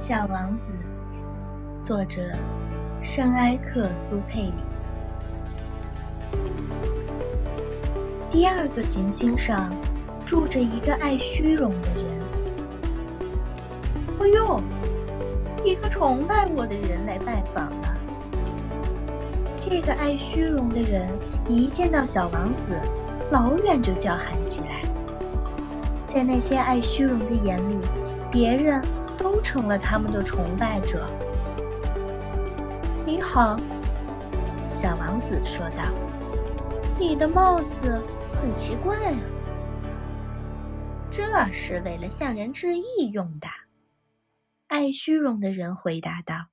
小王子，作者圣埃克苏佩里。第二个行星上住着一个爱虚荣的人。哎呦，一个崇拜我的人来拜访了。这个爱虚荣的人一见到小王子，老远就叫喊起来。在那些爱虚荣的眼里，别人都成了他们的崇拜者。你好，小王子说道：“你的帽子很奇怪啊。”这是为了向人致意用的。爱虚荣的人回答道：“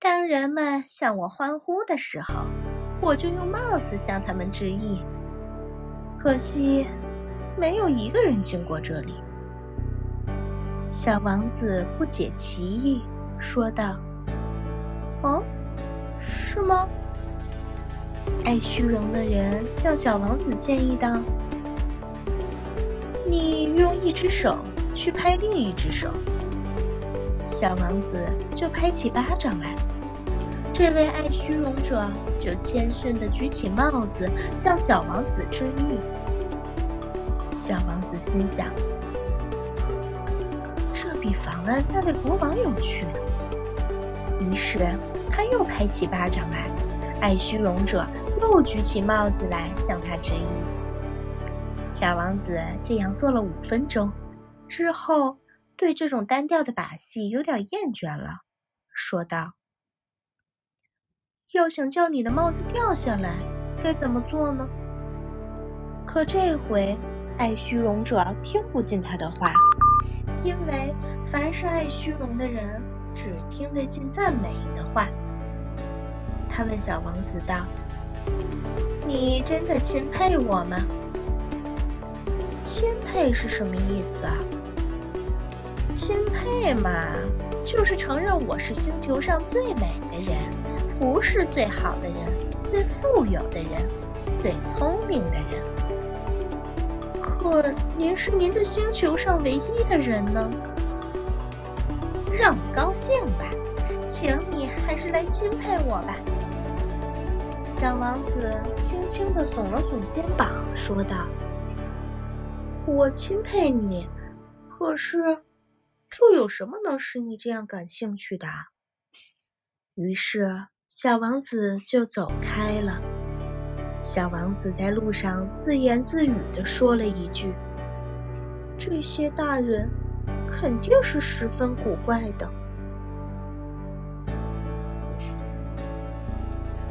当人们向我欢呼的时候，我就用帽子向他们致意。可惜。”没有一个人经过这里。小王子不解其意，说道：“哦，是吗？”爱虚荣的人向小王子建议道：“你用一只手去拍另一只手。”小王子就拍起巴掌来。这位爱虚荣者就谦逊地举起帽子，向小王子致意。小王子心想：“比访问那位国王有趣。”于是他又拍起巴掌来，爱虚荣者又举起帽子来向他致意。小王子这样做了五分钟之后，对这种单调的把戏有点厌倦了，说道：“要想叫你的帽子掉下来，该怎么做呢？”可这回。爱虚荣者听不进他的话，因为凡是爱虚荣的人，只听得进赞美的话。他问小王子道：“你真的钦佩我吗？”“钦佩是什么意思啊？”“钦佩嘛，就是承认我是星球上最美的人，服饰最好的人，最富有的人，最聪明的人。”可您是您的星球上唯一的人呢，让我高兴吧，请你还是来钦佩我吧。小王子轻轻地耸了耸肩膀，说道：“我钦佩你，可是这有什么能使你这样感兴趣的？”于是小王子就走开了。小王子在路上自言自语地说了一句：“这些大人肯定是十分古怪的。”